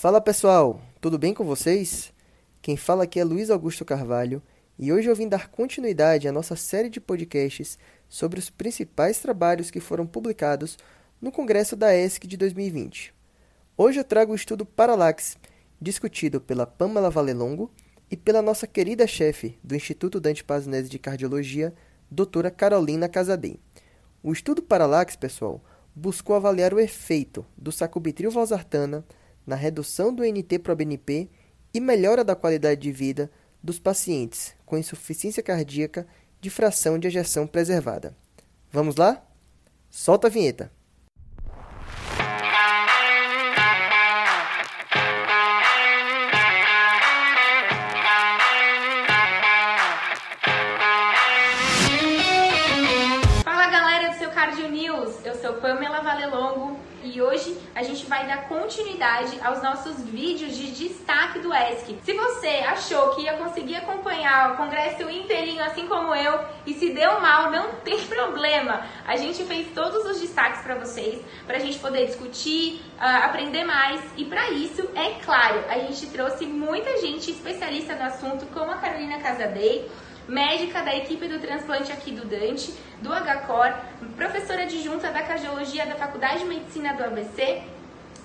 Fala pessoal, tudo bem com vocês? Quem fala aqui é Luiz Augusto Carvalho e hoje eu vim dar continuidade à nossa série de podcasts sobre os principais trabalhos que foram publicados no Congresso da ESC de 2020. Hoje eu trago o estudo Parallax, discutido pela Pamela Valelongo e pela nossa querida chefe do Instituto Dante Pazinese de Cardiologia, doutora Carolina Casadei. O estudo Parallax, pessoal, buscou avaliar o efeito do sacubitril valsartana na redução do NT-proBNP e melhora da qualidade de vida dos pacientes com insuficiência cardíaca de fração de ejeção preservada. Vamos lá? Solta a vinheta! E hoje a gente vai dar continuidade aos nossos vídeos de destaque do ESC. Se você achou que ia conseguir acompanhar o congresso inteirinho assim como eu e se deu mal, não tem problema. A gente fez todos os destaques para vocês, para a gente poder discutir, uh, aprender mais e para isso, é claro, a gente trouxe muita gente especialista no assunto, como a Carolina Casadei, médica da equipe do transplante aqui do Dante, do HCOR, professora adjunta da cardiologia da Faculdade de Medicina do ABC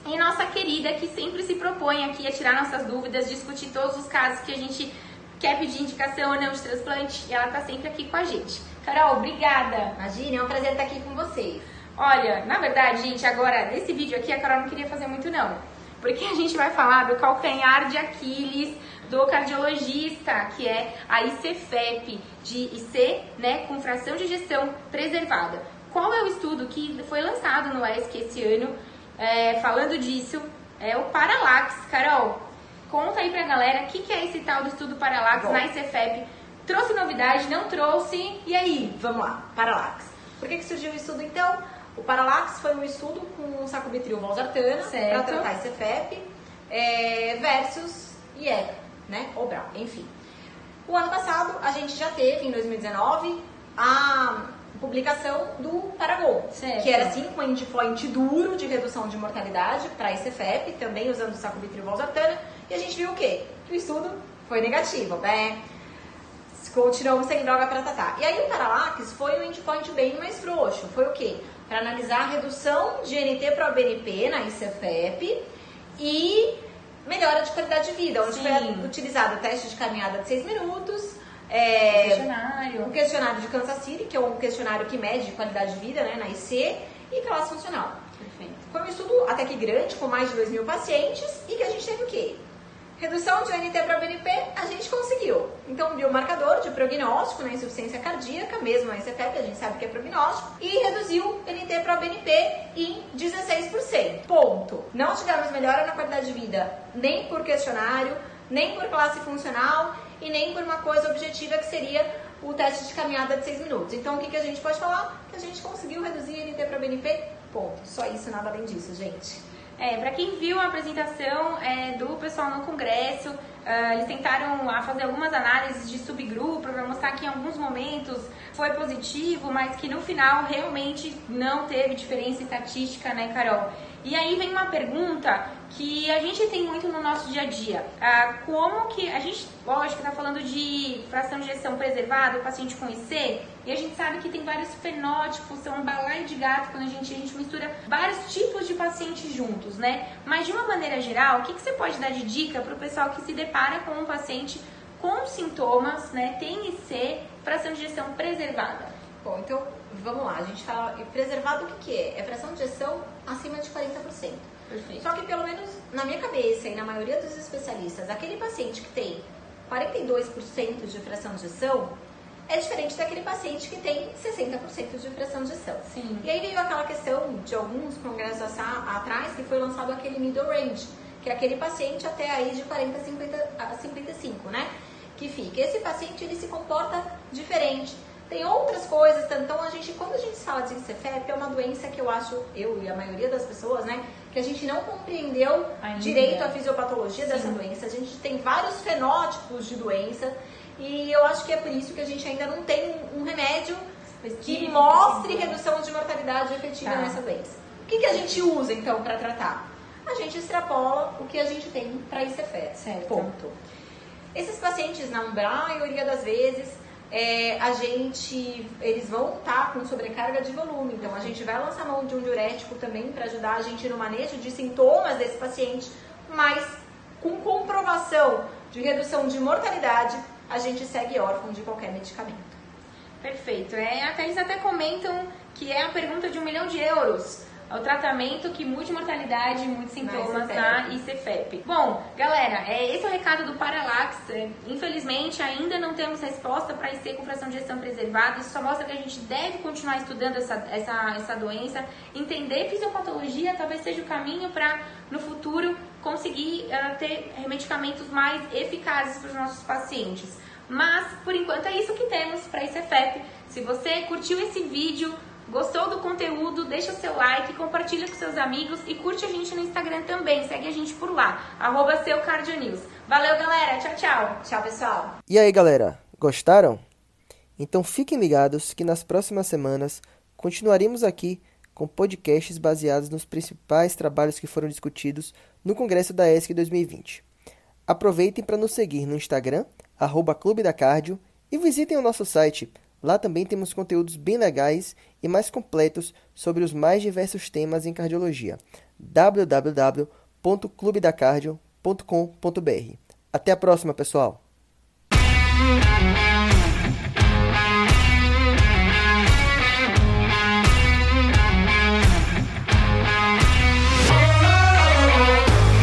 e nossa querida que sempre se propõe aqui a tirar nossas dúvidas, discutir todos os casos que a gente quer pedir indicação ou não de transplante, e ela tá sempre aqui com a gente. Carol, obrigada! Imagina, é um prazer estar aqui com vocês. Olha, na verdade, gente, agora, nesse vídeo aqui, a Carol não queria fazer muito não, porque a gente vai falar do calcanhar de Aquiles, do cardiologista, que é a ICFEP, de IC, né, com fração de gestão preservada. Qual é o estudo que foi lançado no ESC esse ano é, falando disso? É o Parallax. Carol, conta aí pra galera o que, que é esse tal do estudo Parallax Bom. na ICFEP. Trouxe novidade, não trouxe? E aí? Vamos lá, Parallax. Por que, que surgiu o estudo então? O Parallax foi um estudo com sacubitril valsartana para tratar ICFEP é, versus IECA né? Enfim. O ano passado, a gente já teve, em 2019, a publicação do Paragol, certo. que era assim com endpoint duro de redução de mortalidade para ICFEP, também usando sacubitril valsartana, e a gente viu o quê? Que o estudo foi negativo, né? Continuamos sem droga para tratar. E aí o Parallax foi um endpoint bem mais frouxo. Foi o quê? Para analisar a redução de NT para o BNP na ICFEP e melhora de qualidade de vida, onde Sim. foi utilizado o teste de caminhada de 6 minutos, é, um, questionário. um questionário de Kansas City, que é um questionário que mede qualidade de vida né, na IC, e classe funcional. Perfeito. Foi um estudo até que grande, com mais de 2 mil pacientes, e que a gente teve o quê? Redução de ONT para BNP, a gente conseguiu. Então, biomarcador de prognóstico na né, insuficiência cardíaca, mesmo a ICFEP, a gente sabe que é prognóstico, e reduziu NT para BNP em 16%. Ponto. Não tivemos melhora na qualidade de vida, nem por questionário, nem por classe funcional e nem por uma coisa objetiva que seria o teste de caminhada de 6 minutos. Então, o que, que a gente pode falar? Que a gente conseguiu reduzir NT para BNP, ponto. Só isso, nada além disso, gente. É, para quem viu a apresentação é, do pessoal no congresso, uh, eles tentaram uh, fazer algumas análises de subgrupo que em alguns momentos foi positivo, mas que no final realmente não teve diferença estatística, né, Carol? E aí vem uma pergunta que a gente tem muito no nosso dia a dia. Ah, como que a gente, lógico, está falando de fração de gestão preservada, o paciente com IC, e a gente sabe que tem vários fenótipos, são um balaio de gato quando a gente, a gente mistura vários tipos de pacientes juntos, né? Mas de uma maneira geral, o que, que você pode dar de dica para o pessoal que se depara com um paciente com sintomas, né? Tem IC, fração de gestão preservada? Bom, então vamos lá, a gente fala preservado o que, que é? É fração de gestão acima de 40%. Perfeito. Só que pelo menos na minha cabeça e na maioria dos especialistas, aquele paciente que tem 42% de fração de gestão é diferente daquele paciente que tem 60% de fração de gestão. Sim. E aí veio aquela questão de alguns congressos atrás que foi lançado aquele middle range, que é aquele paciente até aí de 40 a 55, né? Que fica. Esse paciente ele se comporta diferente tem outras coisas, então a gente, quando a gente fala de CFEP, é uma doença que eu acho, eu e a maioria das pessoas, né, que a gente não compreendeu Ainda. direito a fisiopatologia Sim. dessa doença. A gente tem vários fenótipos de doença e eu acho que é por isso que a gente ainda não tem um remédio que mostre redução de mortalidade efetiva tá. nessa doença. O que, que a gente usa então para tratar? a gente extrapola o que a gente tem para ICFET. Certo. Ponto. Esses pacientes, na maioria das vezes, é, a gente, eles vão estar com sobrecarga de volume. Então, a gente vai lançar mão de um diurético também para ajudar a gente no manejo de sintomas desse paciente, mas com comprovação de redução de mortalidade, a gente segue órfão de qualquer medicamento. Perfeito. É, eles até comentam que é a pergunta de um milhão de euros o tratamento que multimortalidade e muitos sintomas na ICFEP. Bom, galera, é, esse é o recado do Paralax. É, infelizmente, ainda não temos resposta para IC com fração de gestão preservada. Isso só mostra que a gente deve continuar estudando essa, essa, essa doença, entender fisiopatologia, talvez seja o caminho para, no futuro, conseguir uh, ter medicamentos mais eficazes para os nossos pacientes. Mas, por enquanto, é isso que temos para ICFEP. Se você curtiu esse vídeo, Gostou do conteúdo? Deixa seu like, compartilha com seus amigos e curte a gente no Instagram também. Segue a gente por lá, arroba seu News. Valeu, galera. Tchau, tchau. Tchau, pessoal. E aí, galera? Gostaram? Então fiquem ligados que nas próximas semanas continuaremos aqui com podcasts baseados nos principais trabalhos que foram discutidos no Congresso da ESC 2020. Aproveitem para nos seguir no Instagram, arroba Clube da Cardio, e visitem o nosso site Lá também temos conteúdos bem legais e mais completos sobre os mais diversos temas em cardiologia. www.clubedacardio.com.br. Até a próxima, pessoal!